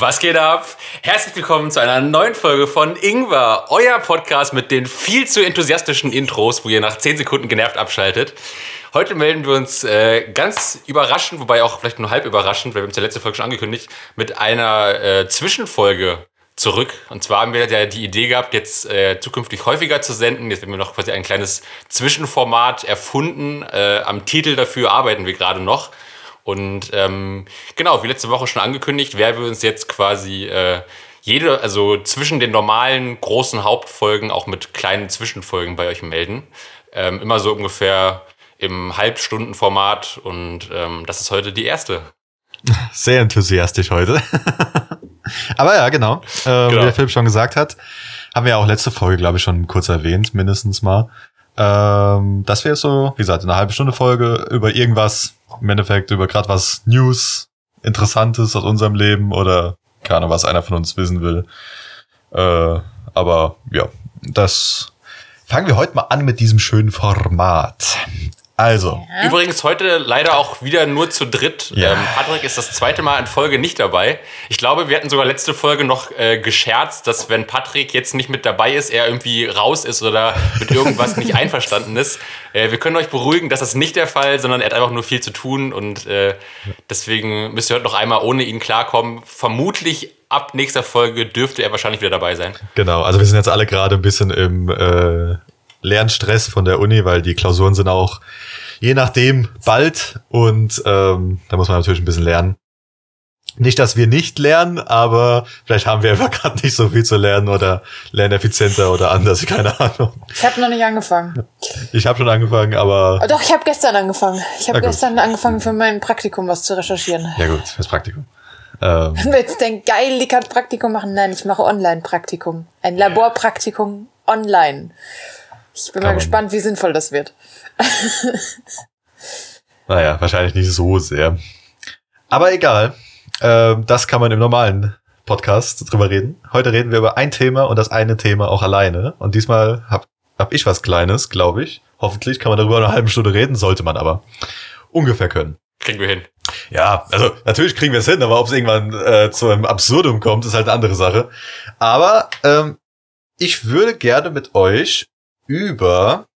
Was geht ab? Herzlich willkommen zu einer neuen Folge von Ingwer, euer Podcast mit den viel zu enthusiastischen Intros, wo ihr nach 10 Sekunden genervt abschaltet. Heute melden wir uns äh, ganz überraschend, wobei auch vielleicht nur halb überraschend, weil wir haben es ja letzte Folge schon angekündigt, mit einer äh, Zwischenfolge zurück. Und zwar haben wir ja die Idee gehabt, jetzt äh, zukünftig häufiger zu senden. Jetzt haben wir noch quasi ein kleines Zwischenformat erfunden. Äh, am Titel dafür arbeiten wir gerade noch. Und ähm, genau, wie letzte Woche schon angekündigt, werden wir uns jetzt quasi äh, jede, also zwischen den normalen großen Hauptfolgen auch mit kleinen Zwischenfolgen bei euch melden. Ähm, immer so ungefähr im Halbstundenformat und ähm, das ist heute die erste. Sehr enthusiastisch heute. Aber ja, genau. Äh, Genau. Wie der Philipp schon gesagt hat, haben wir ja auch letzte Folge, glaube ich, schon kurz erwähnt, mindestens mal. Ähm, dass wir so, wie gesagt, eine halbe Stunde Folge über irgendwas, im Endeffekt über gerade was News, Interessantes aus unserem Leben oder keine Ahnung, was einer von uns wissen will. Äh, aber ja, das fangen wir heute mal an mit diesem schönen Format. Also, Übrigens heute leider auch wieder nur zu dritt. Ja. Ähm, Patrick ist das zweite Mal in Folge nicht dabei. Ich glaube, wir hatten sogar letzte Folge noch äh, gescherzt, dass wenn Patrick jetzt nicht mit dabei ist, er irgendwie raus ist oder mit irgendwas nicht einverstanden ist. Äh, wir können euch beruhigen, das ist nicht der Fall, sondern er hat einfach nur viel zu tun und äh, deswegen müsst ihr heute noch einmal ohne ihn klarkommen. Vermutlich ab nächster Folge dürfte er wahrscheinlich wieder dabei sein. Genau, also wir sind jetzt alle gerade ein bisschen im äh, Lernstress von der Uni, weil die Klausuren sind auch je nachdem bald und ähm, da muss man natürlich ein bisschen lernen. Nicht, dass wir nicht lernen, aber vielleicht haben wir einfach gerade nicht so viel zu lernen oder lernen effizienter oder anders, keine Ahnung. Ich habe noch nicht angefangen. Ich habe schon angefangen, aber Oh, doch, ich habe gestern angefangen. Ich habe gestern angefangen, für mein Praktikum was zu recherchieren. ja gut, fürs Praktikum. Ähm, Wenn wir jetzt denken, geil, die kann Praktikum machen. Nein, ich mache Online-Praktikum. Ein Laborpraktikum online. Ich bin mal gespannt, wie sinnvoll das wird. naja, wahrscheinlich nicht so sehr. Aber egal. Ähm, das kann man im normalen Podcast drüber reden. Heute reden wir über ein Thema und das eine Thema auch alleine. Und diesmal hab, hab ich was Kleines, glaube ich. Hoffentlich kann man darüber eine halbe Stunde reden, sollte man aber ungefähr können. Kriegen wir hin. Ja, also natürlich kriegen wir es hin, aber ob es irgendwann äh, zu einem Absurdum kommt, ist halt eine andere Sache. Aber ähm, ich würde gerne mit euch über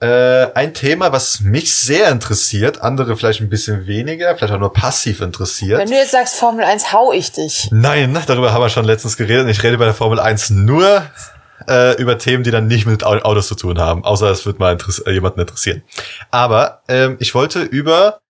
äh, ein Thema, was mich sehr interessiert, andere vielleicht ein bisschen weniger, vielleicht auch nur passiv interessiert. Wenn du jetzt sagst Formel 1, hau ich dich. Nein, darüber haben wir schon letztens geredet. Ich rede bei der Formel 1 nur äh, über Themen, die dann nicht mit Au- Autos zu tun haben, außer es wird mal interess äh, jemanden interessieren. Aber ähm, ich wollte über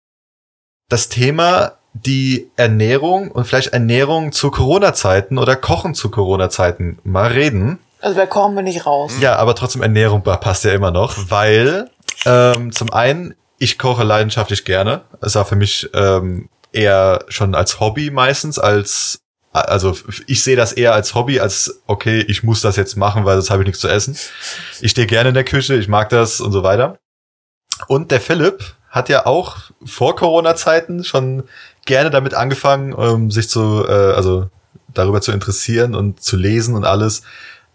das Thema die Ernährung und vielleicht Ernährung zu Corona-Zeiten oder Kochen zu Corona-Zeiten mal reden. Also bei Kochen bin ich raus. Ja, aber trotzdem Ernährung pa- passt ja immer noch, weil ähm, zum einen ich koche leidenschaftlich gerne. Es war für mich ähm, eher schon als Hobby meistens als also ich sehe das eher als Hobby als okay, ich muss das jetzt machen, weil sonst habe ich nichts zu essen. Ich stehe gerne in der Küche, ich mag das und so weiter. Und der Philipp hat ja auch vor Corona-Zeiten schon gerne damit angefangen, ähm, sich zu, äh, also darüber zu interessieren und zu lesen und alles,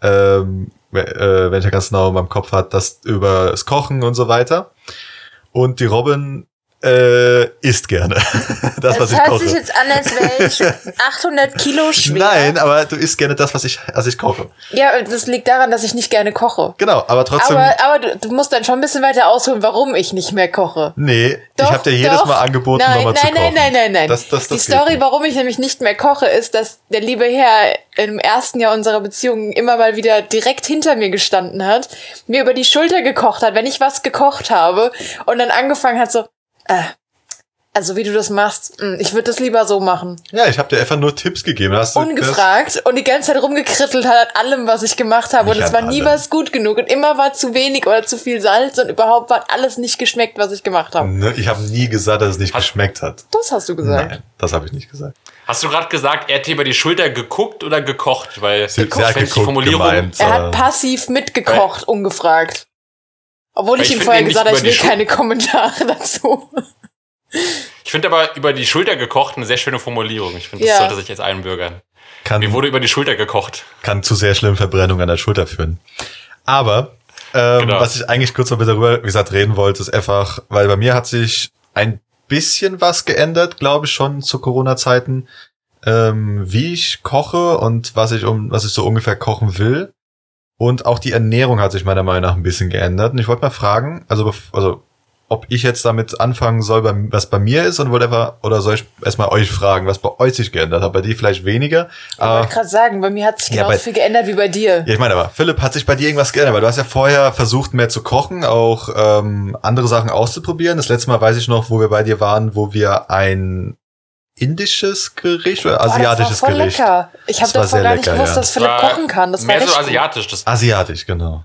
ähm, äh, wenn ich ja ganz genau in meinem Kopf hat, das über das Kochen und so weiter. Und die Robin äh, isst gerne. das, was Das ich hört koche. sich jetzt an, als wäre ich 800 Kilo schwer. Nein, aber du isst gerne das, was ich, was ich koche. Ja, das liegt daran, dass ich nicht gerne koche. Genau, aber trotzdem. Aber, aber du, du musst dann schon ein bisschen weiter ausholen, warum ich nicht mehr koche. nee, Doch, ich habe dir jedes doch. Mal angeboten, nein, nochmal zu nein, kochen. Nein, nein, nein, nein, Das, das, Die das geht Story, nicht. warum ich nämlich nicht mehr koche, ist, dass der liebe Herr im ersten Jahr unserer Beziehung immer mal wieder direkt hinter mir gestanden hat, mir über die Schulter gekocht hat, wenn ich was gekocht habe und dann angefangen hat so, äh, Also wie du das machst, mh, ich würde das lieber so machen. Ja, ich habe dir einfach nur Tipps gegeben. Hast du, Ungefragt und die ganze Zeit rumgekrittelt hat an allem, was ich gemacht habe. Und es war nie allem. was gut genug. Und immer war zu wenig oder zu viel Salz und überhaupt war alles nicht geschmeckt, was ich gemacht habe. Ne, Ich habe nie gesagt, dass es nicht Hast- geschmeckt hat. Das hast du gesagt. Nein, das habe ich nicht gesagt. Hast du gerade gesagt, er hat dir über die Schulter geguckt oder gekocht? Weil sie hat fänd die geguckt, Formulierung, gemeint. Er äh, hat passiv mitgekocht, ungefragt. Obwohl Weil ich ich ihm vorher gesagt habe, nicht ich will die keine Kommentare dazu. ich finde aber über die Schulter gekocht eine sehr schöne Formulierung. Ich finde, das Ja. sollte sich jetzt einbürgern. kann, Mir wurde über die Schulter gekocht. kann zu sehr schlimmen Verbrennungen an der Schulter führen. Aber ähm, Genau. was ich eigentlich kurz noch mit darüber, wie gesagt, reden wollte, ist einfach, weil bei mir hat sich ein bisschen was geändert, glaube ich, schon zu Corona-Zeiten, ähm, wie ich koche und was ich um, was ich so ungefähr kochen will. Und auch die Ernährung hat sich meiner Meinung nach ein bisschen geändert. Und ich wollte mal fragen, also, also ob ich jetzt damit anfangen soll, was bei mir ist und whatever, oder soll ich erstmal euch fragen, was bei euch sich geändert hat? Bei dir vielleicht weniger. Ich wollte gerade sagen, bei mir hat sich Ja, genauso bei- viel geändert wie bei dir. ja, ich meine aber, Philipp, hat sich bei dir irgendwas geändert? Weil du hast ja vorher versucht, mehr zu kochen, auch ähm, andere Sachen auszuprobieren. Das letzte Mal weiß ich noch, wo wir bei dir waren, wo wir ein indisches Gericht oder Boah, asiatisches das war voll Gericht? lecker. Ich Das habe sehr gar nicht lecker, gewusst, ja. dass Philipp kochen kann. Das war mehr so asiatisch. Das, Asiatisch, genau.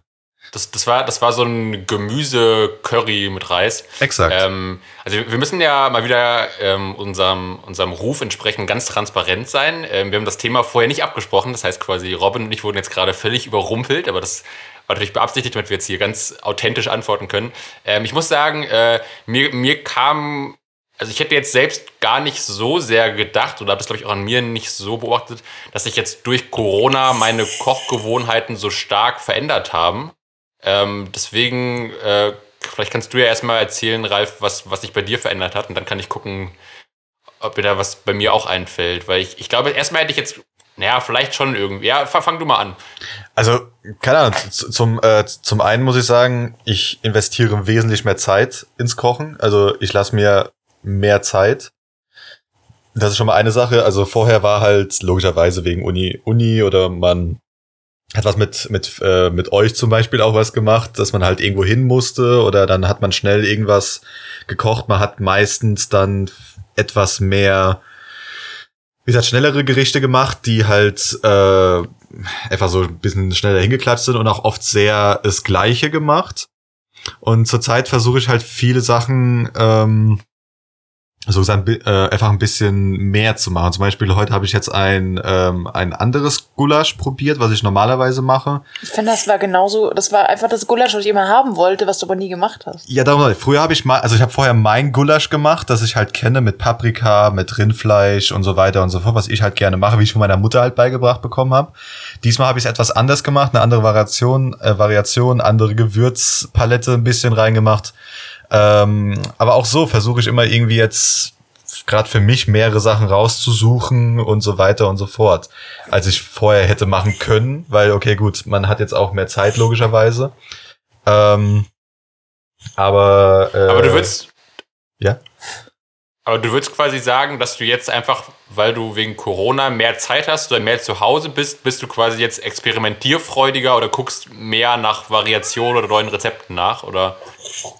das, das, war, das war so ein Gemüse-Curry mit Reis. Exakt. Ähm, also wir müssen ja mal wieder ähm, unserem, unserem Ruf entsprechend ganz transparent sein. Ähm, wir haben das Thema vorher nicht abgesprochen. Das heißt quasi, Robin und ich wurden jetzt gerade völlig überrumpelt, aber das war natürlich beabsichtigt, damit wir jetzt hier ganz authentisch antworten können. Ähm, ich muss sagen, äh, mir, mir kam, also ich hätte jetzt selbst gar nicht so sehr gedacht oder habe das glaube ich auch an mir nicht so beobachtet, dass sich jetzt durch Corona meine Kochgewohnheiten so stark verändert haben. Ähm, deswegen, äh, vielleicht kannst du ja erstmal erzählen, Ralf, was, was sich bei dir verändert hat und dann kann ich gucken, ob mir da was bei mir auch einfällt. Weil ich, ich glaube, erstmal hätte ich jetzt, naja, vielleicht schon irgendwie. Ja, fang du mal an. Also, keine Ahnung, zum, äh, zum einen muss ich sagen, ich investiere wesentlich mehr Zeit ins Kochen. Also ich lasse mir mehr Zeit. Das ist schon mal eine Sache. Also vorher war halt logischerweise wegen Uni, Uni oder man hat was mit, mit, äh, mit euch zum Beispiel auch was gemacht, dass man halt irgendwo hin musste oder dann hat man schnell irgendwas gekocht. Man hat meistens dann etwas mehr, wie gesagt, schnellere Gerichte gemacht, die halt äh, einfach so ein bisschen schneller hingeklatscht sind und auch oft sehr das Gleiche gemacht. Und zurzeit versuche ich halt viele Sachen ähm, so gesagt, bi- äh, einfach ein bisschen mehr zu machen. Zum Beispiel heute habe ich jetzt ein, ähm, ein anderes Gulasch probiert, was ich normalerweise mache. Ich finde, das war genauso, das war einfach das Gulasch, was ich immer haben wollte, was du aber nie gemacht hast. Ja, darum, früher habe ich mal, also ich habe vorher mein Gulasch gemacht, das ich halt kenne mit Paprika, mit Rindfleisch und so weiter und so fort, was ich halt gerne mache, wie ich von meiner Mutter halt beigebracht bekommen habe. Diesmal habe ich es etwas anders gemacht, eine andere Variation, äh, Variation, andere Gewürzpalette ein bisschen reingemacht. Ähm, aber auch so versuche ich immer irgendwie jetzt gerade für mich mehrere Sachen rauszusuchen und so weiter und so fort, als ich vorher hätte machen können, weil okay gut, man hat jetzt auch mehr Zeit logischerweise. Ähm, aber äh, Aber du würdest. ja Aber du würdest quasi sagen, dass du jetzt einfach, weil du wegen Corona mehr Zeit hast oder mehr zu Hause bist, bist du quasi jetzt experimentierfreudiger oder guckst mehr nach Variationen oder neuen Rezepten nach? Oder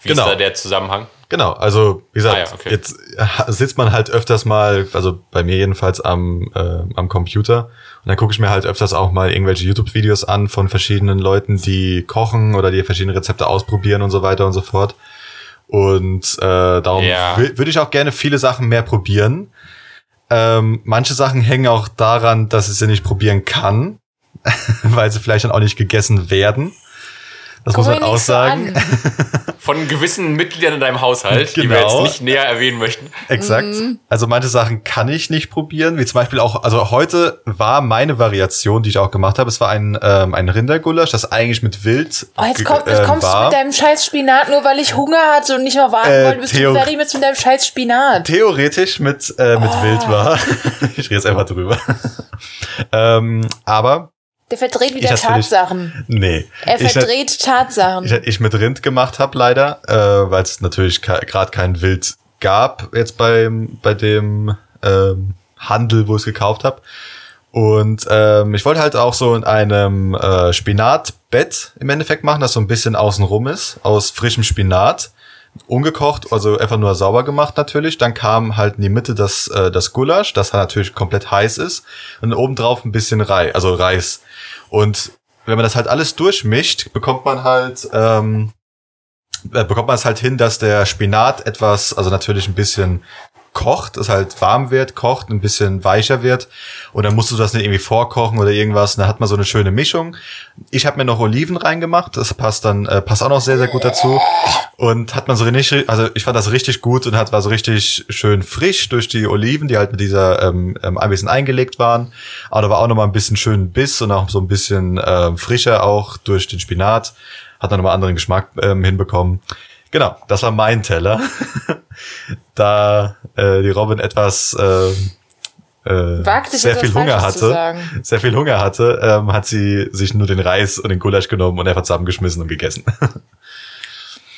wie Genau. ist da der Zusammenhang? Genau, also wie gesagt, Ah ja, okay. jetzt äh, sitzt man halt öfters mal, also bei mir jedenfalls am, äh, am Computer und dann gucke ich mir halt öfters auch mal irgendwelche YouTube-Videos an von verschiedenen Leuten, die kochen oder die verschiedene Rezepte ausprobieren und so weiter und so fort. Und äh, darum Ja. wü- würde ich auch gerne viele Sachen mehr probieren. Ähm, manche Sachen hängen auch daran, dass ich sie nicht probieren kann, weil sie vielleicht dann auch nicht gegessen werden. Das Guck muss man nicht so. Von gewissen Mitgliedern in deinem Haushalt, die wir Genau. jetzt nicht näher erwähnen möchten. Exakt. Also manche Sachen kann ich nicht probieren, wie zum Beispiel auch, also heute war meine Variation, die ich auch gemacht habe, es war ein, ähm, ein Rindergulasch, das eigentlich mit Wild Oh, jetzt, komm, jetzt ähm, kommst du war. mit deinem scheiß Spinat, nur weil ich Hunger hatte und nicht mehr warten Äh, wollte, bis du fertig bist mit deinem scheiß Spinat. Theoretisch mit, äh, mit Oh. Wild war. ich rede jetzt einfach drüber. ähm, aber, Der verdreht wieder Ich Tatsachen. nee. Er Ich- verdreht Tatsachen. ich, ich mit Rind gemacht habe leider, äh, weil es natürlich gerade kein Wild gab jetzt beim bei dem ähm, Handel, wo ich es gekauft habe. Und ähm, ich wollte halt auch so in einem äh, Spinatbett im Endeffekt machen, das so ein bisschen außenrum ist, aus frischem Spinat ungekocht, also einfach nur sauber gemacht natürlich. Dann kam halt in die Mitte das, äh, das Gulasch, das halt natürlich komplett heiß ist. Und obendrauf ein bisschen Reis, also Reis. Und wenn man das halt alles durchmischt, bekommt man halt, ähm, äh, bekommt man es halt hin, dass der Spinat etwas, also natürlich ein bisschen kocht, es halt warm wird, kocht, ein bisschen weicher wird. Und dann musst du das nicht irgendwie vorkochen oder irgendwas, und dann hat man so eine schöne Mischung. Ich habe mir noch Oliven reingemacht, das passt dann äh, passt auch noch sehr sehr gut dazu. Und hat man so richtig, also ich fand das richtig gut und hat war so richtig schön frisch durch die Oliven, die halt mit dieser ähm, ähm, ein bisschen eingelegt waren, aber da war auch noch mal ein bisschen schön Biss und auch so ein bisschen ähm, frischer auch durch den Spinat, hat dann noch mal anderen Geschmack ähm, hinbekommen. Genau, das war mein Teller. da äh, die Robin etwas äh, äh, sich sehr etwas viel Hunger hatte, sehr viel Hunger hatte, ähm, hat sie sich nur den Reis und den Gulasch genommen und einfach zusammengeschmissen und gegessen.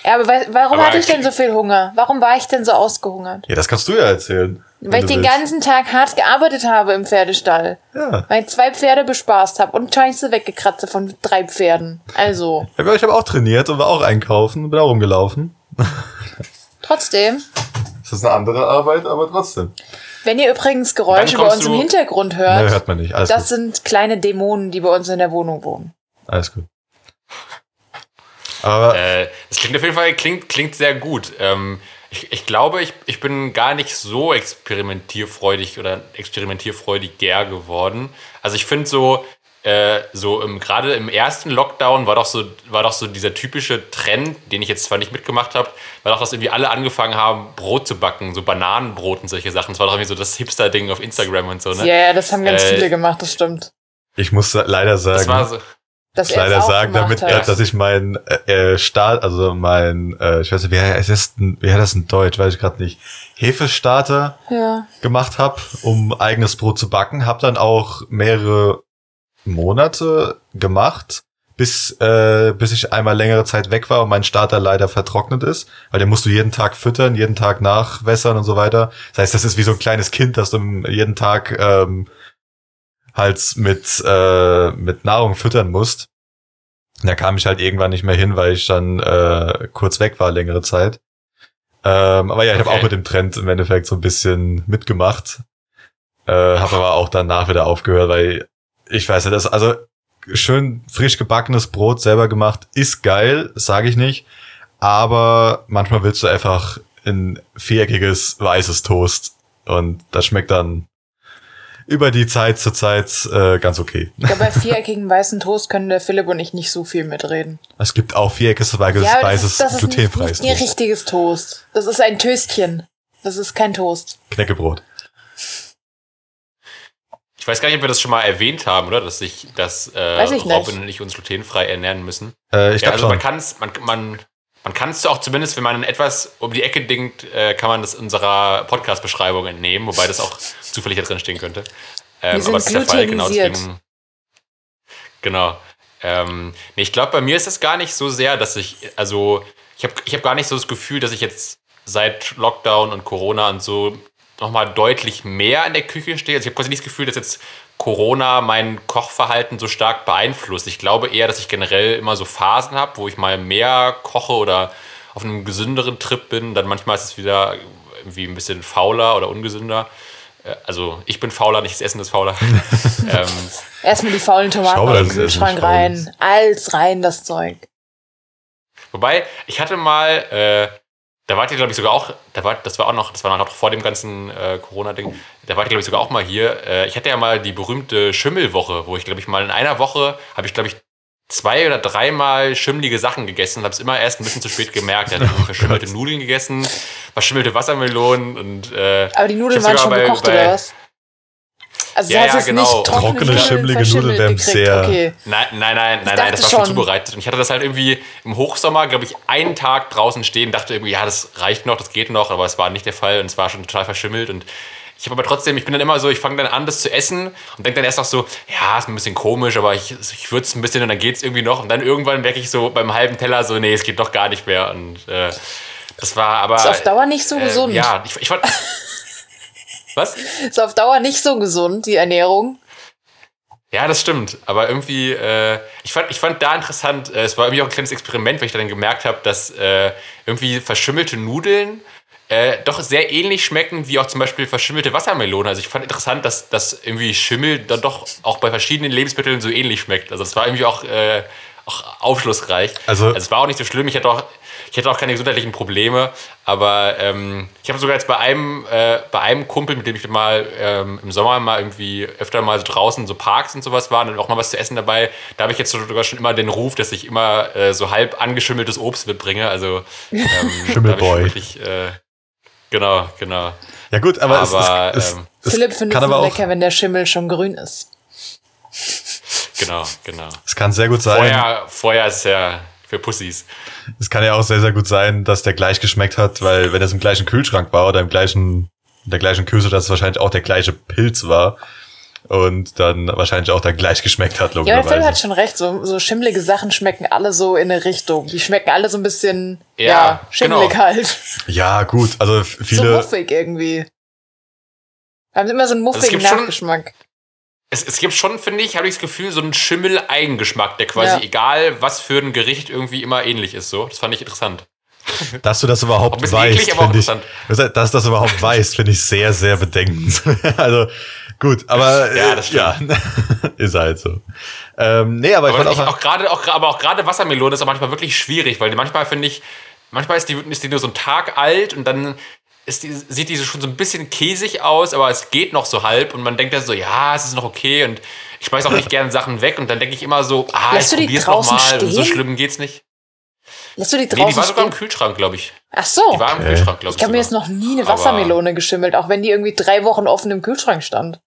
Ja, aber wa- warum Aber hatte ich denn so viel Hunger? Warum war ich denn so ausgehungert? ja, das kannst du ja erzählen. Weil ich den willst. ganzen Tag hart gearbeitet habe im Pferdestall. Ja. Weil ich zwei Pferde bespaßt habe und Scheiße weggekratzt von drei Pferden. Also, Ja, Ich habe auch trainiert und war auch einkaufen und bin auch rumgelaufen. trotzdem. Das ist eine andere Arbeit, aber trotzdem. Wenn ihr übrigens Geräusche bei uns im Hintergrund Ne, hört, hört man nicht. Alles das gut. sind kleine Dämonen, die bei uns in der Wohnung wohnen. Alles gut. Aber Äh, das klingt auf jeden Fall klingt, klingt sehr gut. Ähm, ich, ich glaube, ich, ich bin gar nicht so experimentierfreudig oder experimentierfreudig gär geworden. Also ich finde so, äh, so im, gerade im ersten Lockdown war doch so, war doch so dieser typische Trend, den ich jetzt zwar nicht mitgemacht habe, war doch, dass irgendwie alle angefangen haben, Brot zu backen, so Bananenbrot und solche Sachen. Das war doch irgendwie so das Hipster-Ding auf Instagram und so, Ja, ne? ja, das haben ganz Äh, viele gemacht, das stimmt. ich muss leider sagen, Das war so. Dass er leider sagen, damit, hat. dass ich mein äh, äh, Start, also mein, äh, ich weiß nicht, wie heißt das, wie heißt das in Deutsch, weiß ich gerade nicht, Hefestarter Ja. gemacht habe, um eigenes Brot zu backen, habe dann auch mehrere Monate gemacht, bis äh, bis ich einmal längere Zeit weg war und mein Starter leider vertrocknet ist, weil den musst du jeden Tag füttern, jeden Tag nachwässern und so weiter. Das heißt, das ist wie so ein kleines Kind, das du jeden Tag ähm, halt mit äh, mit Nahrung füttern musst. Und da kam ich halt irgendwann nicht mehr hin, weil ich dann äh, kurz weg war längere Zeit. Ähm, aber ja, ich habe Okay. auch mit dem Trend im Endeffekt so ein bisschen mitgemacht. Äh, habe aber auch danach wieder aufgehört, weil ich weiß nicht, das also schön frisch gebackenes Brot selber gemacht ist geil, sage ich nicht. Aber manchmal willst du einfach ein viereckiges weißes Toast und das schmeckt dann über die Zeit zur Zeit äh, ganz okay. Glaube, bei viereckigen weißen Toast können der Philipp und ich nicht so viel mitreden. Es gibt auch viereckiges weißes, Ja, aber das weißes ist, das ist nicht, nicht ein richtiges Toast. Das ist ein Töstchen. Das ist kein Toast. Knäckebrot. Ich weiß gar nicht, ob wir das schon mal erwähnt haben, oder? Dass ich, dass äh, Weiß ich nicht. Robin und ich uns glutenfrei ernähren müssen. Äh, ich ja, glaube also man schon. kann es, man, man, man kann es auch zumindest, wenn man etwas um die Ecke denkt, äh, kann man das unserer Podcast-Beschreibung entnehmen, wobei das auch zufällig da drin stehen könnte. Ähm, aber das ist der Fall, genau deswegen. Genau. Ähm, nee, ich glaube, bei mir ist es gar nicht so sehr, dass ich, also ich habe ich hab gar nicht so das Gefühl, dass ich jetzt seit Lockdown und Corona und so nochmal deutlich mehr in der Küche stehe. Also ich habe quasi nicht das Gefühl, dass jetzt Corona mein Kochverhalten so stark beeinflusst. Ich glaube eher, dass ich generell immer so Phasen habe, wo ich mal mehr koche oder auf einem gesünderen Trip bin. Dann manchmal ist es wieder irgendwie ein bisschen fauler oder ungesünder. Äh, Also ich bin fauler, nicht das Essen ist fauler. ähm, Erstmal die faulen Tomaten Schau, Kühlschrank nicht faul. rein. Alles rein, das Zeug. Wobei, ich hatte mal, äh, da wart ihr, glaube ich, sogar auch, da war, das war auch noch, das war noch vor dem ganzen äh, Corona-Ding, da wart ihr, glaube ich, sogar auch mal hier. Äh, ich hatte ja mal die berühmte Schimmelwoche, wo ich, glaube ich, mal in einer Woche habe ich, glaube ich, zwei oder dreimal schimmelige Sachen gegessen und habe es immer erst ein bisschen zu spät gemerkt. Da hatte ich verschimmelte Nudeln gegessen, verschimmelte Wassermelonen und äh, Aber die Nudeln waren schon bei- gekocht, bei- oder was? Also Ja, ja, jetzt genau. nicht trockene, Trockene, schimmelige Nudeln sehr- Okay. Nein, nein, nein, nein, nein, das war schon schon. zubereitet. Und ich hatte das halt irgendwie im Hochsommer, glaube ich, einen Tag draußen stehen, dachte irgendwie, ja, das reicht noch, das geht noch, aber es war nicht der Fall und es war schon total verschimmelt und ich habe aber trotzdem, ich bin dann immer so, ich fange dann an, das zu essen und denke dann erst noch so, ja, ist ein bisschen komisch, aber ich, ich würze es ein bisschen und dann geht es irgendwie noch und dann irgendwann merke ich so beim halben Teller so, nee, es geht doch gar nicht mehr und äh, das war aber... Ist auf Dauer nicht so äh, gesund. Ja, ich, ich fand... Was? Ist auf Dauer nicht so gesund, die Ernährung. Ja, das stimmt. Aber irgendwie, äh, ich, fand, ich fand da interessant, äh, es war irgendwie auch ein kleines Experiment, weil ich dann gemerkt habe, dass äh, irgendwie verschimmelte Nudeln äh, doch sehr ähnlich schmecken wie auch zum Beispiel verschimmelte Wassermelone. Also ich fand interessant, dass, dass irgendwie Schimmel dann doch auch bei verschiedenen Lebensmitteln so ähnlich schmeckt. Also es war irgendwie auch, äh, auch aufschlussreich. Also- also es war auch nicht so schlimm. Ich hatte auch, ich hatte auch keine gesundheitlichen Probleme. Aber ähm, ich habe sogar jetzt bei einem, äh, bei einem Kumpel, mit dem ich mal ähm, im Sommer mal irgendwie öfter mal so draußen so Parks und sowas waren und auch mal was zu essen dabei, da habe ich jetzt sogar schon immer den Ruf, dass ich immer äh, so halb angeschimmeltes Obst mitbringe. Also ähm, da hab ich Schimmelboy. Wirklich, äh, genau, genau. Ja gut, aber, Aber, es, es, ähm, es, Philipp findet es lecker, wenn der Schimmel schon grün ist. Genau, genau. es kann sehr gut sein, Vorher, vorher ist ja für Pussys. es kann ja auch sehr, sehr gut sein, dass der gleich geschmeckt hat, weil wenn es im gleichen Kühlschrank war oder im gleichen, in der gleichen Küche, dass es wahrscheinlich auch der gleiche Pilz war und dann wahrscheinlich auch dann gleich geschmeckt hat, Ja, aber Philipp logischerweise. hat schon recht. So, so schimmelige Sachen schmecken alle so in eine Richtung. Die schmecken alle so ein bisschen, ja, Ja, schimmelig genau. halt. Ja, gut, also f- So viele, muffig irgendwie. Haben immer so einen muffigen gibt schon- Nachgeschmack. Es, es gibt schon, finde ich, habe ich das Gefühl, so einen Schimmel-Eigengeschmack, der quasi Ja. egal, was für ein Gericht irgendwie immer ähnlich ist. So, das fand ich interessant. dass du das überhaupt ein weißt, eklig, aber auch finde ich, dass du das überhaupt weißt, finde ich sehr, sehr bedenkend. also, gut, aber, Ja, das ja, ist halt so. Ähm, nee, aber ich Aber ich, auch, auch gerade, auch, aber auch gerade Wassermelone ist auch manchmal wirklich schwierig, weil manchmal finde ich, manchmal ist die, ist die nur so einen Tag alt und dann ist die, sieht die so schon so ein bisschen käsig aus, aber es geht noch so halb und man denkt dann so, ja, es ist noch okay und ich schmeiß auch nicht gerne Sachen weg und dann denke ich immer so, ah, Lässt ich du die probier's draußen nochmal und so schlimm geht's nicht. Lässt du die Nee, draußen die war sogar im? Kühlschrank, glaube ich. Ach so. Die war im Okay. Kühlschrank, glaube ich. Ich habe mir jetzt noch nie eine Aber- Wassermelone geschimmelt, auch wenn die irgendwie drei Wochen offen im Kühlschrank stand.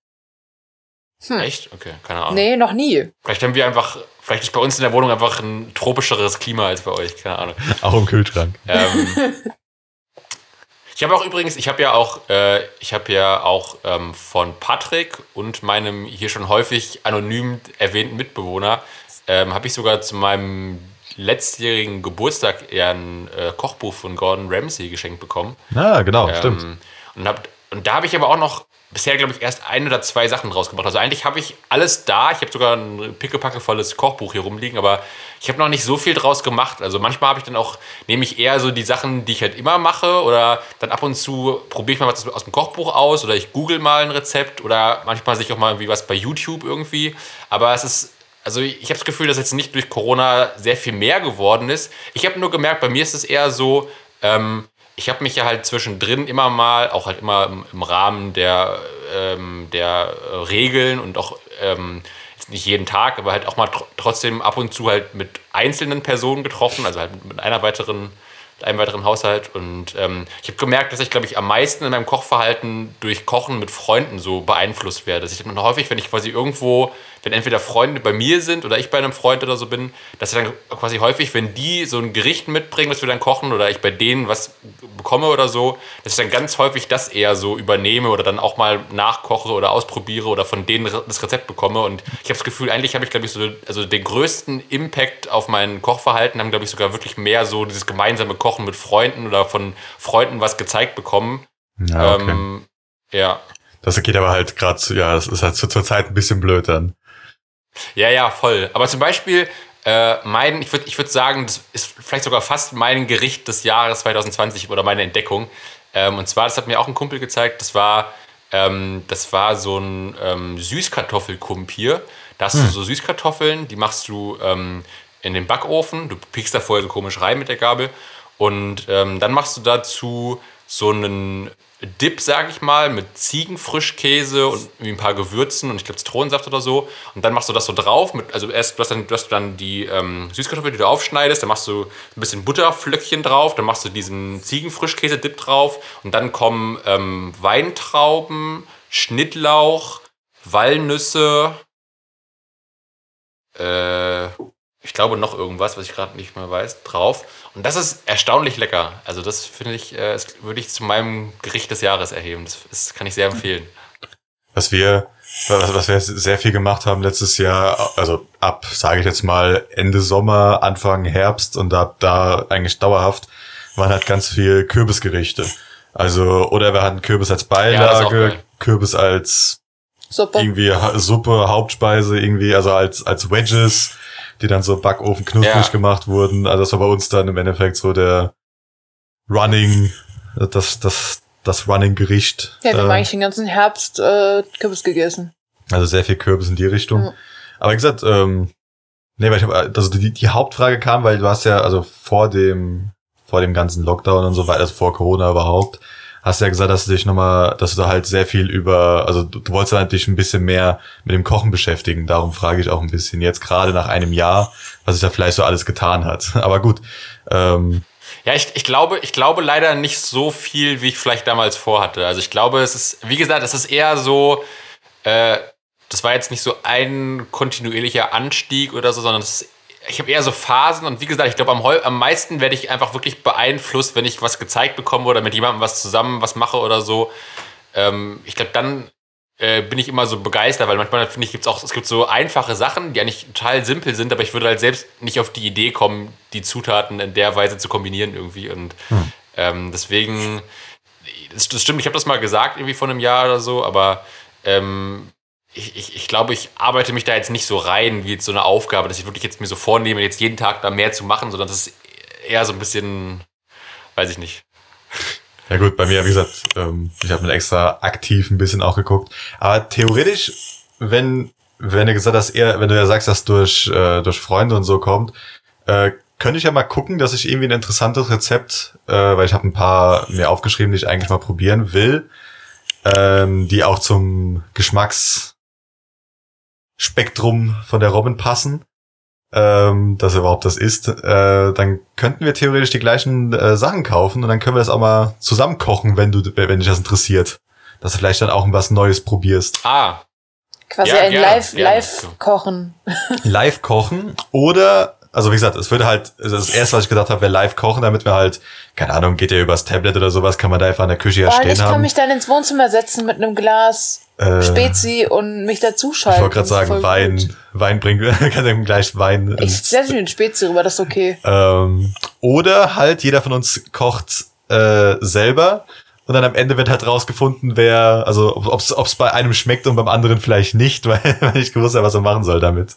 Echt? Okay, keine Ahnung. Nee, noch nie. Vielleicht haben wir einfach, vielleicht ist bei uns in der Wohnung einfach ein tropischeres Klima als bei euch, keine Ahnung. auch im Kühlschrank. Ähm, ich habe auch übrigens, ich habe ja auch, äh, ich habe ja auch ähm, von Patrick und meinem hier schon häufig anonym erwähnten Mitbewohner, ähm, habe ich sogar zu meinem letztjährigen Geburtstag eher ein äh, Kochbuch von Gordon Ramsay geschenkt bekommen. Ja, genau, stimmt. Ähm, und, hab, und da habe ich aber auch noch bisher, glaube ich, erst ein oder zwei Sachen rausgebracht. Also eigentlich habe ich alles da. Ich habe sogar ein pickepackevolles Kochbuch hier rumliegen, aber ich habe noch nicht so viel draus gemacht. Also manchmal habe ich dann auch, nehme ich eher so die Sachen, die ich halt immer mache oder dann ab und zu probiere ich mal was aus dem Kochbuch aus oder ich google mal ein Rezept oder manchmal sehe ich auch mal irgendwie was bei YouTube irgendwie. Aber es ist also ich habe das Gefühl, dass jetzt nicht durch Corona sehr viel mehr geworden ist. Ich habe nur gemerkt, bei mir ist es eher so, ähm, ich habe mich ja halt zwischendrin immer mal, auch halt immer im, im Rahmen der, ähm, der äh, Regeln und auch ähm, nicht jeden Tag, aber halt auch mal tr trotzdem ab und zu halt mit einzelnen Personen getroffen, also halt mit, mit einer weiteren mit einem weiteren Haushalt. Und ähm, ich habe gemerkt, dass ich, glaube ich, am meisten in meinem Kochverhalten durch Kochen mit Freunden so beeinflusst werde. Dass ich dann häufig, wenn ich quasi irgendwo, wenn entweder Freunde bei mir sind oder ich bei einem Freund oder so bin, dass ich dann quasi häufig, wenn die so ein Gericht mitbringen, was wir dann kochen oder ich bei denen was bekomme oder so, dass ich dann ganz häufig das eher so übernehme oder dann auch mal nachkoche oder ausprobiere oder von denen das Rezept bekomme. Und ich habe das Gefühl, eigentlich habe ich, glaube ich, so also den größten Impact auf mein Kochverhalten haben, glaube ich, sogar wirklich mehr so dieses gemeinsame Kochen mit Freunden oder von Freunden was gezeigt bekommen. Ja, okay. Ähm, ja. das geht aber halt gerade, ja, das ist halt zur, zur Zeit ein bisschen blöd dann. Ja, ja, voll. Aber zum Beispiel, äh, mein, ich würde ich würd sagen, das ist vielleicht sogar fast mein Gericht des Jahres 2020 oder meine Entdeckung. Ähm, und zwar, das hat mir auch ein Kumpel gezeigt, das war, ähm, das war so ein ähm, Süßkartoffelkumpir. Da hast du so Süßkartoffeln, die machst du ähm, in den Backofen. Du piekst da vorher so komisch rein mit der Gabel. Und ähm, dann machst du dazu so einen Dip, sag ich mal, mit Ziegenfrischkäse und ein paar Gewürzen und ich glaube Zitronensaft oder so. Und dann machst du das so drauf. Mit, also erst, du hast dann, du hast dann die ähm, Süßkartoffeln, die du aufschneidest, dann machst du ein bisschen Butterflöckchen drauf, dann machst du diesen Ziegenfrischkäse-Dip drauf und dann kommen ähm, Weintrauben, Schnittlauch, Walnüsse, äh, ich glaube noch irgendwas, was ich gerade nicht mehr weiß, drauf. Und das ist erstaunlich lecker. Also das finde ich, äh, das würde ich zu meinem Gericht des Jahres erheben. Das, das kann ich sehr empfehlen. Was wir, was, wir sehr viel gemacht haben letztes Jahr, also ab, sage ich jetzt mal, Ende Sommer, Anfang Herbst und ab da eigentlich dauerhaft, waren halt ganz viel Kürbisgerichte. Also, oder wir hatten Kürbis als Ja, Beilage, geil. Kürbis als Suppe. irgendwie Suppe, Hauptspeise, irgendwie, also als, als Wedges, die dann so Backofen knusprig Ja. gemacht wurden. Also das war bei uns dann im Endeffekt so der Running, das, das, das Running-Gericht. Ja, wir haben Äh, eigentlich den ganzen Herbst äh, Kürbis gegessen. Also sehr viel Kürbis in die Richtung. Ja. Aber wie gesagt, ähm, nee, weil ich hab, also die, die Hauptfrage kam, weil du hast ja, also vor dem, vor dem ganzen Lockdown und so weiter, also vor Corona überhaupt, hast ja gesagt, dass du dich nochmal, dass du da halt sehr viel über, also du, du wolltest halt dich ein bisschen mehr mit dem Kochen beschäftigen. Darum frage ich auch ein bisschen jetzt gerade nach einem Jahr, was sich da vielleicht so alles getan hat. Aber gut, ähm, Ja, ich, ich glaube, ich glaube leider nicht so viel, wie ich vielleicht damals vorhatte. Also ich glaube, es ist, wie gesagt, es ist eher so, äh, das war jetzt nicht so ein kontinuierlicher Anstieg oder so, sondern es ist, ich habe eher so Phasen und wie gesagt, ich glaube, am, am meisten werde ich einfach wirklich beeinflusst, wenn ich was gezeigt bekomme oder mit jemandem was zusammen was mache oder so. Ähm, ich glaube, dann äh, bin ich immer so begeistert, weil manchmal finde ich, gibt's auch, es gibt so einfache Sachen, die eigentlich total simpel sind, aber ich würde halt selbst nicht auf die Idee kommen, die Zutaten in der Weise zu kombinieren irgendwie. Und ähm, deswegen, das, das stimmt, ich habe das mal gesagt, irgendwie vor einem Jahr oder so, aber ähm, ich, ich, ich glaube, ich arbeite mich da jetzt nicht so rein, wie jetzt so eine Aufgabe, dass ich wirklich jetzt mir so vornehme, jetzt jeden Tag da mehr zu machen, sondern das ist eher so ein bisschen, weiß ich nicht. Ja gut, bei mir, wie gesagt, ähm, ich habe mir extra aktiv ein bisschen auch geguckt. Aber theoretisch, wenn, wenn du gesagt hast, eher, wenn du ja sagst, dass durch, äh, durch Freunde und so kommt, äh, könnte ich ja mal gucken, dass ich irgendwie ein interessantes Rezept, äh, weil ich habe ein paar mir aufgeschrieben, die ich eigentlich mal probieren will, ähm, die auch zum Geschmacksspektrum von der Robin passen ähm, dass er überhaupt das ist, äh, dann könnten wir theoretisch die gleichen äh, Sachen kaufen und dann können wir das auch mal zusammen kochen, wenn du, wenn dich das interessiert. Dass du vielleicht dann auch was Neues probierst. Ah, Quasi Ja, ein Live, gerne. Live-Kochen. Live kochen oder, also wie gesagt, es würde halt, das erste, was ich gedacht habe, wäre live kochen, damit wir halt, keine Ahnung, geht ja übers Tablet oder sowas, kann man da einfach in der Küche ja stehen ich kann haben. mich dann ins Wohnzimmer setzen mit einem Glas Äh, Spezi und mich dazuschalten. ich wollte gerade sagen, Wein, gut. Wein bringt, kann ihm gleich Wein. Ich setze mich in Spezi rüber, das ist okay. Ähm, oder halt jeder von uns kocht äh, selber und dann am Ende wird halt rausgefunden, wer, also ob es bei einem schmeckt und beim anderen vielleicht nicht, weil, weil ich gewusst habe, was er machen soll damit.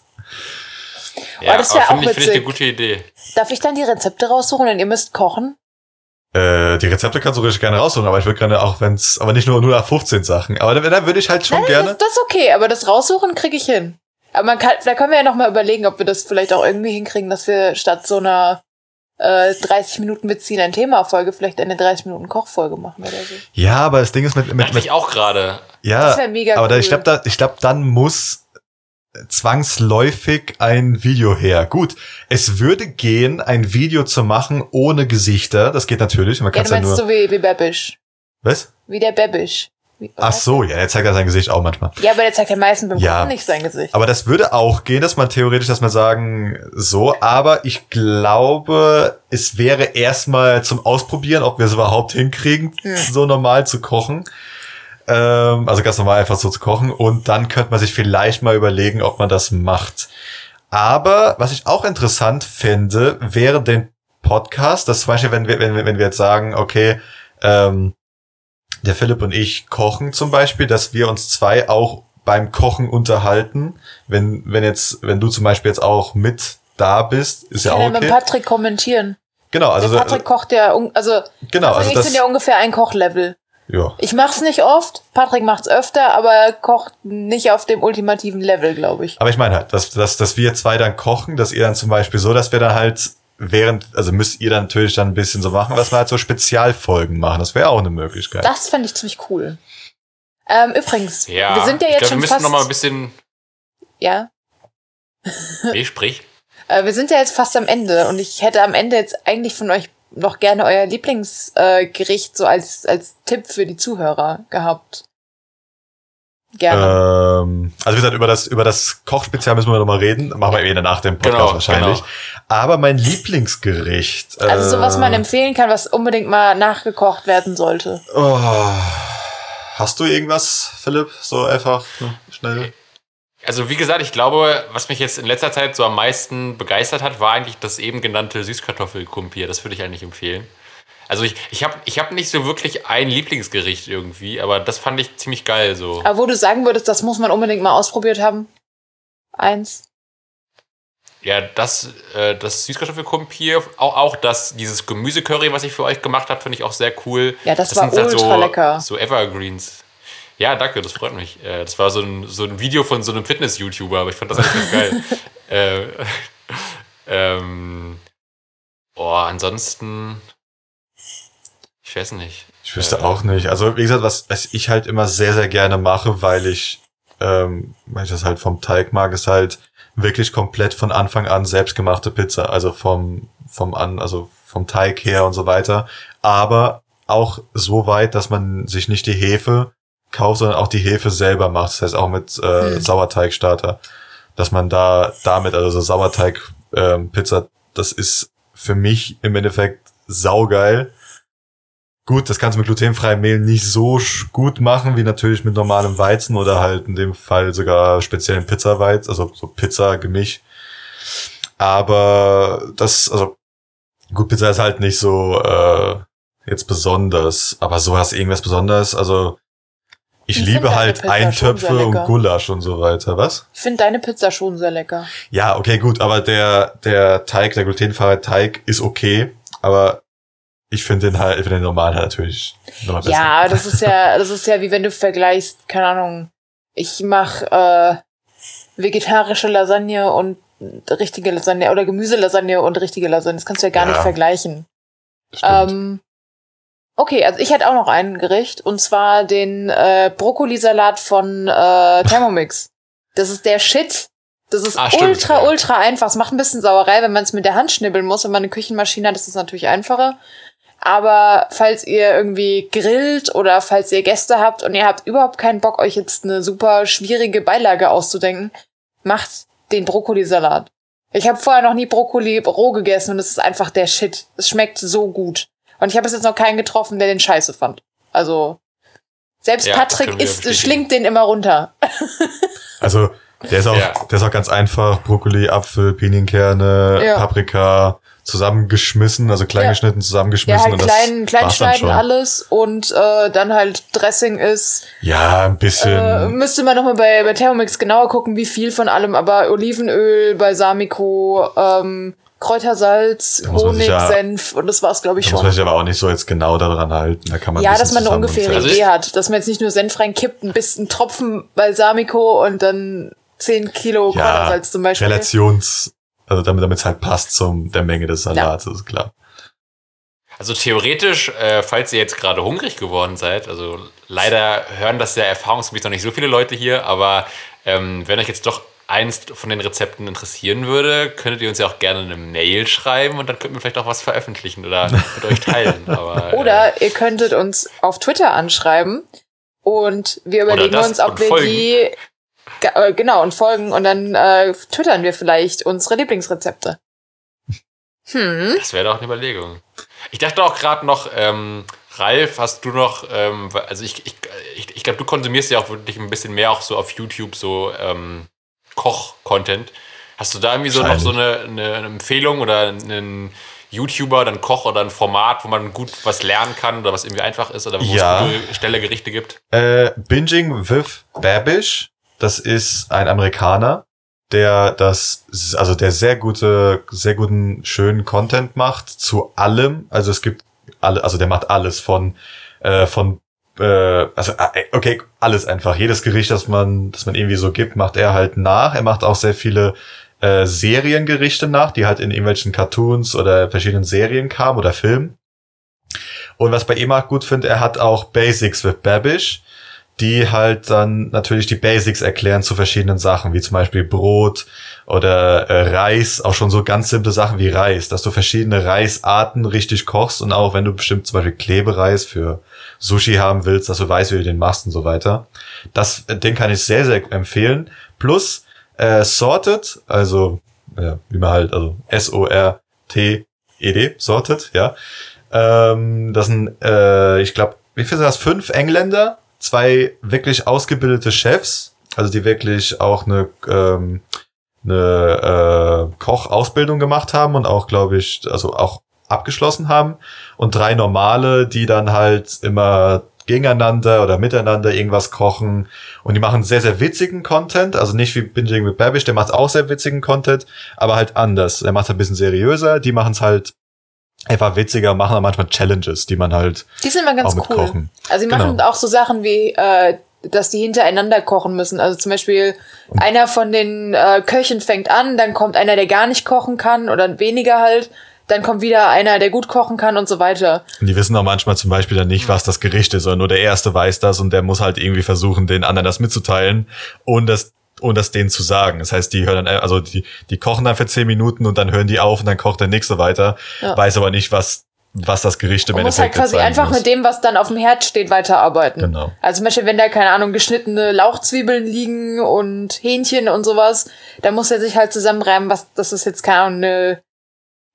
Ja, das aber wär auch finde ich, finde ich eine gute Idee. Darf ich dann die Rezepte raussuchen und ihr müsst kochen? Äh, die Rezepte kannst du richtig gerne rausholen, aber ich würde gerne auch, wenn's, aber nicht nur 0 nach 15 Sachen. Aber dann, dann würde ich halt schon Nein, gerne. Das, das ist okay, aber das raussuchen kriege ich hin. Aber man kann, da können wir ja noch mal überlegen, ob wir das vielleicht auch irgendwie hinkriegen, dass wir statt so einer äh, 30 Minuten beziehen ein Thema-Folge vielleicht eine 30 Minuten Kochfolge machen oder so. Ja, aber das Ding ist mit, mit, mit ich auch gerade. ja, Das aber da, ich cool. glaube, da, ich glaube, dann muss zwangsläufig ein Video her. Gut, es würde gehen, ein Video zu machen ohne Gesichter. Das geht natürlich. Man Ja, du ja meinst nur. so wie, wie Babish. Was? Wie der Babish. Wie, Ach so, ja, er zeigt ja sein Gesicht auch manchmal. Ja, aber der zeigt ja meistens beim Ja. Nicht sein Gesicht. Aber das würde auch gehen, dass man theoretisch, dass man sagen, so, aber ich glaube, es wäre erstmal zum Ausprobieren, ob wir es überhaupt hinkriegen, Hm. so normal zu kochen. Ähm, also ganz normal einfach so zu kochen. Und dann könnte man sich vielleicht mal überlegen, ob man das macht. Aber was ich auch interessant fände, wäre den Podcast, dass zum Beispiel, wenn wir, wenn wir, wenn wir jetzt sagen, okay, ähm, der Philipp und ich kochen zum Beispiel, dass wir uns zwei auch beim Kochen unterhalten. Wenn, wenn jetzt, wenn du zum Beispiel jetzt auch mit da bist, ist ich ja auch ja mit okay. Patrick kommentieren. Genau, also, der Patrick kocht ja, also, genau, also also ich das, sind ja ungefähr ein Kochlevel. Ja. Ich mach's nicht oft, Patrick macht's öfter, aber er kocht nicht auf dem ultimativen Level, glaube ich. Aber ich meine halt, dass, dass, dass wir zwei dann kochen, dass ihr dann zum Beispiel so, dass wir dann halt während, also müsst ihr dann natürlich dann ein bisschen so machen, dass wir halt so Spezialfolgen machen. Das wäre auch eine Möglichkeit. Das fände ich ziemlich cool. Ähm, übrigens, Ja, wir sind ja jetzt glaube, wir schon müssen fast, noch mal ein bisschen. ja, Nee, sprich. äh, wir sind ja jetzt fast am Ende und ich hätte am Ende jetzt eigentlich von euch noch gerne euer Lieblingsgericht äh, so als als Tipp für die Zuhörer gehabt. Gerne. Ähm, also wie gesagt, über das, über das Kochspezial müssen wir noch mal reden. Machen wir eh nach dem Podcast Genau, wahrscheinlich. genau. Aber mein Lieblingsgericht. also so was äh, man empfehlen kann, was unbedingt mal nachgekocht werden sollte. Oh, hast du irgendwas, Philipp? So einfach so schnell. Also wie gesagt, ich glaube, was mich jetzt in letzter Zeit so am meisten begeistert hat, war eigentlich das eben genannte Süßkartoffelkumpier. Das würde ich eigentlich empfehlen. Also ich, ich habe ich hab nicht so wirklich ein Lieblingsgericht irgendwie, aber das fand ich ziemlich geil so. Aber wo du sagen würdest, das muss man unbedingt mal ausprobiert haben. Eins. Ja, das, äh, das Süßkartoffelkumpier, auch, auch das, dieses Gemüsecurry, was ich für euch gemacht habe, finde ich auch sehr cool. Ja, das war sind halt ultra so, lecker. So Evergreens. Ja, danke, das freut mich. Äh, das war so ein, so ein Video von so einem Fitness-YouTuber, aber ich fand das eigentlich ganz geil. äh, ähm, oh, ansonsten, ich weiß nicht. Ich wüsste auch nicht. Also, wie gesagt, was, was ich halt immer sehr, sehr gerne mache, weil ich, ähm, weil ich das halt vom Teig mag, ist halt wirklich komplett von Anfang an selbstgemachte Pizza. Also vom, vom an, also vom Teig her und so weiter. Aber auch so weit, dass man sich nicht die Hefe kauft, sondern auch die Hefe selber macht. Das heißt auch mit äh, Hm. Sauerteigstarter. Dass man da damit, also so Sauerteig ähm, Pizza, das ist für mich im Endeffekt saugeil. Gut, das kannst du mit glutenfreiem Mehl nicht so gut machen, wie natürlich mit normalem Weizen oder halt in dem Fall sogar speziellen Pizzaweiz, also so Pizza-Gemisch. Aber das, also gut, Pizza ist halt nicht so äh, jetzt besonders, aber so hast irgendwas Besonderes. Also ich, Ich liebe halt Eintöpfe und. Gulasch und so weiter. Was? Ich finde deine Pizza schon sehr lecker. Ja, okay, gut, aber der, der Teig, der glutenfreie Teig ist okay, aber ich finde den halt, ich finde den normalen halt natürlich nochmal besser. Ja, das ist ja, das ist ja wie wenn du vergleichst, keine Ahnung, ich mache äh, vegetarische Lasagne und richtige Lasagne oder Gemüselasagne und richtige Lasagne. Das kannst du ja gar Ja. nicht vergleichen. Stimmt. Ähm, okay, also ich hätte auch noch ein Gericht und zwar den äh, Brokkolisalat von äh, Thermomix. Das ist der Shit. Das ist Ah, stimmt, ultra, ja. ultra einfach. Es macht ein bisschen Sauerei, wenn man es mit der Hand schnibbeln muss. Wenn man eine Küchenmaschine hat, ist es natürlich einfacher. Aber falls ihr irgendwie grillt oder falls ihr Gäste habt und ihr habt überhaupt keinen Bock, euch jetzt eine super schwierige Beilage auszudenken, macht den Brokkolisalat. Ich habe vorher noch nie Brokkoli roh gegessen und es ist einfach der Shit. Es schmeckt so gut. Und ich habe bis jetzt noch keinen getroffen, der den scheiße fand. Also selbst Ja, Patrick bestätigen. schlingt den immer runter. Also, der ist auch, Ja. der ist auch ganz einfach. Brokkoli, Apfel, Pinienkerne, Ja. Paprika zusammengeschmissen, also klein Ja. geschnitten, Ja, zusammengeschmissen. halt und das klein, klein schneiden alles und äh, dann halt Dressing ist. Ja, ein bisschen. Äh, müsste man nochmal bei, bei Thermomix genauer gucken, wie viel von allem, aber Olivenöl, Balsamico, ähm, Kräutersalz, Da Honig, ja- Senf und das war's, glaube ich, da muss schon. man sich aber auch nicht so jetzt genau daran halten. Da kann man Ja, dass man eine ungefähre Also Idee hat, dass man jetzt nicht nur Senf reinkippt, ein bisschen Tropfen Balsamico und dann 10 Kilo Ja, Kräutersalz zum Beispiel. Relations, also damit damit es halt passt zum der Menge des Salats, ist klar. Also theoretisch, äh, falls ihr jetzt gerade hungrig geworden seid, also leider hören das ja erfahrungsgemäß noch nicht so viele Leute hier, aber ähm, wenn euch jetzt doch eins von den Rezepten interessieren würde, könntet ihr uns ja auch gerne eine Mail schreiben und dann könnten wir vielleicht auch was veröffentlichen oder mit euch teilen. Aber, äh, Oder ihr könntet uns auf Twitter anschreiben und wir überlegen uns, ob wir folgen. die äh, genau und folgen und dann äh, twittern wir vielleicht unsere Lieblingsrezepte. Hm. Das wäre doch eine Überlegung. Ich dachte auch gerade noch, ähm, Ralf, hast du noch, ähm, also ich, ich, ich, ich glaube, du konsumierst ja auch wirklich ein bisschen mehr auch so auf YouTube so ähm, Koch-Content. Hast du da irgendwie so noch so eine, eine, eine Empfehlung oder einen YouTuber einen Koch oder ein Format, wo man gut was lernen kann oder was irgendwie einfach ist oder wo Ja. es gute, schnelle Gerichte gibt? Äh, Binging with Babish, das ist ein Amerikaner, der das, also der sehr gute, sehr guten, schönen Content macht zu allem. Also es gibt alle, also der macht alles von, äh, von, äh, also äh, okay, alles einfach. Jedes Gericht, das man, das man irgendwie so gibt, macht er halt nach. Er macht auch sehr viele äh, Seriengerichte nach, die halt in irgendwelchen Cartoons oder verschiedenen Serien kamen oder Filmen. Und was bei ihm auch gut finde, er hat auch Basics with Babish, die halt dann natürlich die Basics erklären zu verschiedenen Sachen, wie zum Beispiel Brot oder äh, Reis, auch schon so ganz simple Sachen wie Reis, dass du verschiedene Reisarten richtig kochst und auch wenn du bestimmt zum Beispiel Klebereis für Sushi haben willst, dass du weißt, wie du den machst und so weiter. Das, äh, den kann ich sehr, sehr empfehlen. Plus äh, Sorted, also ja, wie man halt, also S-O-R-T-E-D, Sorted, ja. Ähm, das sind, äh, ich glaube, wie viel sind das? Fünf Engländer, zwei wirklich ausgebildete Chefs, also die wirklich auch eine, ähm, eine äh, Kochausbildung gemacht haben und auch, glaube ich, also auch abgeschlossen haben und drei normale, die dann halt immer gegeneinander oder miteinander irgendwas kochen und die machen sehr, sehr witzigen Content, also nicht wie Binging with Babish, der macht auch sehr witzigen Content, aber halt anders. Er macht ein bisschen seriöser, die machen es halt einfach witziger, machen dann manchmal Challenges, die man halt Die sind immer ganz auch mit cool. kochen. Also sie Genau. machen auch so Sachen wie, äh, dass die hintereinander kochen müssen. Also zum Beispiel einer von den äh, Köchen fängt an, dann kommt einer, der gar nicht kochen kann oder weniger halt. Dann kommt wieder einer, der gut kochen kann und so weiter. Und die wissen auch manchmal zum Beispiel dann nicht, was das Gericht ist, sondern nur der Erste weiß das und der muss halt irgendwie versuchen, den anderen das mitzuteilen und das und das denen zu sagen. Das heißt, die hören dann, also die, die kochen dann für zehn Minuten und dann hören die auf und dann kocht der nächste weiter, Ja. weiß aber nicht, was, was das Gericht im Man muss halt Endeffekt quasi einfach muss. mit dem, was dann auf dem Herd steht, weiterarbeiten. Genau. Also zum Beispiel, wenn da, keine Ahnung, geschnittene Lauchzwiebeln liegen und Hähnchen und sowas, dann muss er sich halt zusammenreimen, was, dass es jetzt, keine Ahnung, eine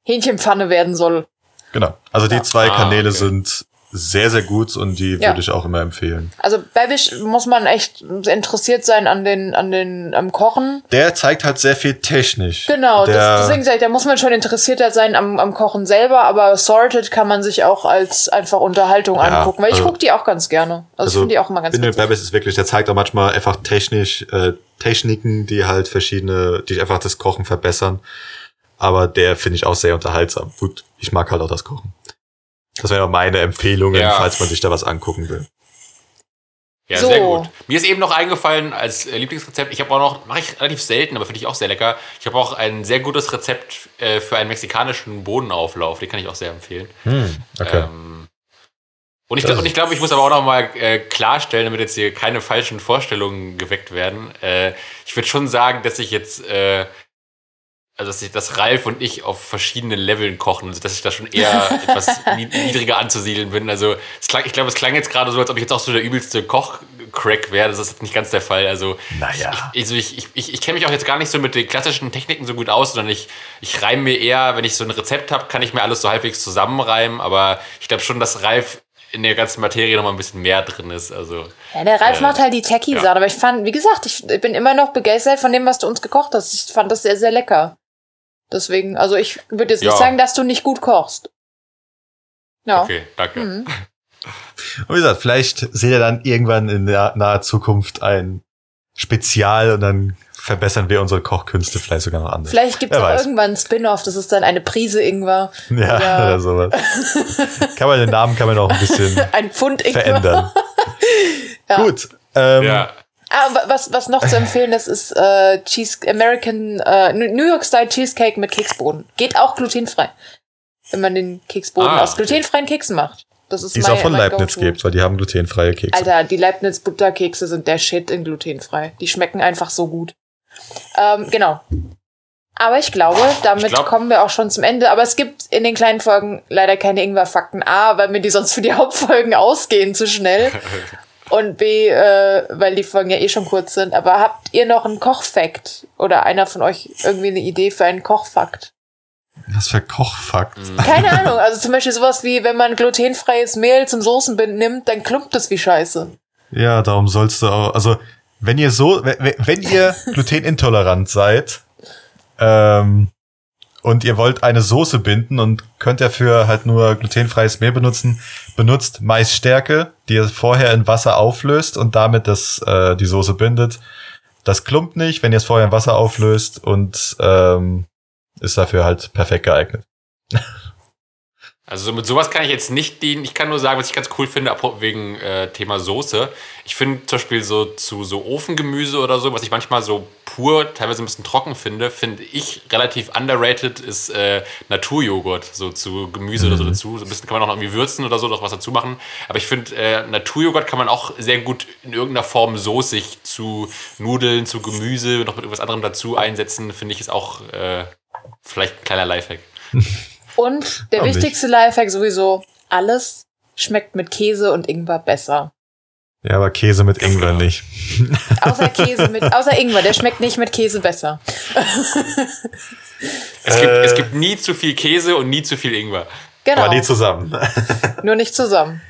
Hähnchenpfanne werden soll. Genau. Also die Ja. zwei Ah, Kanäle okay. sind sehr, sehr gut und die Ja. würde ich auch immer empfehlen. Also Babish muss man echt interessiert sein an den, an den, am Kochen. Der zeigt halt sehr viel technisch. Genau, der, das, deswegen sage ich, da muss man schon interessierter sein am, am Kochen selber, aber Sorted kann man sich auch als einfach Unterhaltung Ja, angucken, weil ich also- gucke die auch ganz gerne. Also, ich finde die auch immer ganz witzig. Babbis ist wirklich, der zeigt auch manchmal einfach technisch äh, Techniken, die halt verschiedene, die einfach das Kochen verbessern. Aber der finde ich auch sehr unterhaltsam. Gut, ich mag halt auch das Kochen. Das wären auch meine Empfehlungen, Ja. falls man sich da was angucken will. Ja, So. sehr gut. Mir ist eben noch eingefallen als äh, Lieblingsrezept, ich habe auch noch, mache ich relativ selten, aber finde ich auch sehr lecker. Ich habe auch ein sehr gutes Rezept äh, für einen mexikanischen Bohnenauflauf, den kann ich auch sehr empfehlen. Okay. Ähm, und ich, und ich glaube, ich muss aber auch noch mal äh, klarstellen, damit jetzt hier keine falschen Vorstellungen geweckt werden. Äh, ich würde schon sagen, dass ich jetzt, äh, also dass, ich, dass Ralf und ich auf verschiedenen Leveln kochen, also dass ich da schon eher etwas ni- niedriger anzusiedeln bin. Also es klang, ich glaube, es klang jetzt gerade so, als ob ich jetzt auch so der übelste Koch-Crack wäre. Das ist nicht ganz der Fall. Also Naja. ich, also ich, ich, ich kenne mich auch jetzt gar nicht so mit den klassischen Techniken so gut aus, sondern ich, ich reime mir eher, wenn ich so ein Rezept habe, kann ich mir alles so halbwegs zusammenreimen. Aber ich glaube schon, dass Ralf in der ganzen Materie noch mal ein bisschen mehr drin ist. Also Ja, der Ralf Äh, macht halt die Techie-Sachen, ja. aber ich fand, wie gesagt, ich bin immer noch begeistert von dem, was du uns gekocht hast. Ich fand das sehr, sehr lecker. Deswegen, also ich würde jetzt Ja. nicht sagen, dass du nicht gut kochst. Ja. okay, danke. Mhm. Und wie gesagt, vielleicht seht ihr dann irgendwann in der naher Zukunft ein Spezial und dann verbessern wir unsere Kochkünste vielleicht sogar noch anders. Vielleicht gibt es irgendwann ein Spin-off, das ist dann eine Prise Ingwer. Ja, Ja. oder sowas. kann man den Namen kann man auch ein bisschen Ein Pfund Ingwer. verändern. Ja. Gut. Ähm, Ja, Ah, wa- was, was noch zu empfehlen ist, ist äh, Cheese, American, äh, New York Style Cheesecake mit Keksboden. Geht auch glutenfrei. Wenn man den Keksboden Ah, aus glutenfreien Keksen macht. Das ist Die es auch von Leibniz gibt, weil die haben glutenfreie Kekse. Alter, die Leibniz Butterkekse sind der Shit in glutenfrei. Die schmecken einfach so gut. Ähm, genau. Aber ich glaube, damit Ich glaub- kommen wir auch schon zum Ende. Aber es gibt in den kleinen Folgen leider keine Ingwer-Fakten. A, weil mir die sonst für die Hauptfolgen ausgehen zu schnell. Und B, äh, weil die Folgen ja eh schon kurz sind. Aber habt ihr noch einen Kochfakt? Oder einer von euch irgendwie eine Idee für einen Kochfakt? Was für Kochfakt. Keine Ahnung. Also zum Beispiel sowas wie, wenn man glutenfreies Mehl zum Soßenbinden nimmt, dann klumpt es wie Scheiße. Ja, darum sollst du auch, also wenn ihr so, wenn, wenn ihr glutenintolerant seid ähm, und ihr wollt eine Soße binden und könnt dafür halt nur glutenfreies Mehl benutzen, benutzt Maisstärke, die ihr vorher in Wasser auflöst und damit das äh, die Soße bindet. Das klumpt nicht, wenn ihr es vorher in Wasser auflöst und ähm, ist dafür halt perfekt geeignet. Also mit sowas kann ich jetzt nicht dienen. Ich kann nur sagen, was ich ganz cool finde, wegen äh, Thema Soße. Ich finde zum Beispiel so zu so Ofengemüse oder so, was ich manchmal so pur, teilweise ein bisschen trocken finde, finde ich relativ underrated ist äh, Naturjoghurt, so zu Gemüse oder so dazu. So ein bisschen kann man auch noch irgendwie würzen oder so, noch was dazu machen. Aber ich finde, äh, Naturjoghurt kann man auch sehr gut in irgendeiner Form soßig zu Nudeln, zu Gemüse, noch mit irgendwas anderem dazu einsetzen, finde ich ist auch äh, vielleicht ein kleiner Lifehack. Und der nicht? wichtigste Lifehack sowieso, alles schmeckt mit Käse und Ingwer besser. Ja, aber Käse mit Ingwer Genau. nicht. Außer Käse mit, außer Ingwer, der schmeckt nicht mit Käse besser. Es, gibt, Äh. es gibt nie zu viel Käse und nie zu viel Ingwer. Genau. Aber die zusammen. Nur nicht zusammen.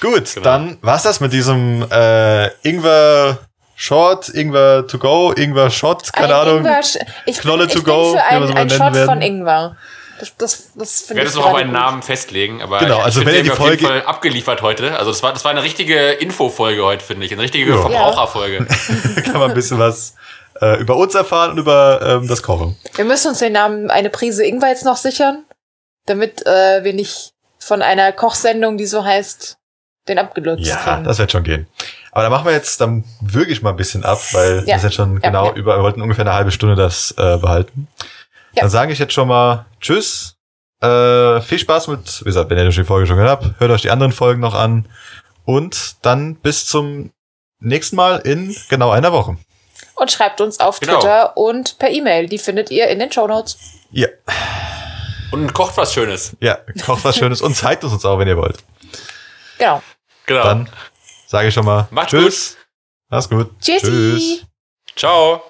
Gut, Genau. dann war's das mit diesem äh, Ingwer Short, Ingwer to go, Ingwer Shot, keine Ein Ahnung. Ingwer, ich Knolle bin, to ich bin go, für einen nennen Shot werden. von Ingwer. Das, das, das Ich werde es noch auf einen gut. Namen festlegen, aber Genau, also wenn ihr wir die haben auf jeden Folge- Fall abgeliefert heute. Also das war, das war eine richtige Infofolge heute, finde ich. Eine richtige Ja. Verbraucherfolge. kann man ein bisschen was äh, über uns erfahren und über ähm, das Kochen. Wir müssen uns den Namen eine Prise Ingwer jetzt noch sichern, damit äh, wir nicht von einer Kochsendung, die so heißt, den abgelöst Ja, kriegen. das wird schon gehen. Aber da machen wir jetzt, dann würge ich mal ein bisschen ab, weil Ja. wir sind schon Ja, genau ja. über, wir wollten ungefähr eine halbe Stunde das äh, behalten. Ja. Dann sage ich jetzt schon mal Tschüss. Äh, viel Spaß mit, wie gesagt, wenn ihr die Folge schon gehört habt, hört euch die anderen Folgen noch an. Und dann bis zum nächsten Mal in genau einer Woche. Und schreibt uns auf Genau. Twitter und per E-Mail. Die findet ihr in den Shownotes. Ja, Und kocht was Schönes. ja, kocht was Schönes und zeigt es uns auch, wenn ihr wollt. Genau. Genau. Dann sage ich schon mal Macht's Tschüss. Mach's gut. Tschüssi. Ciao.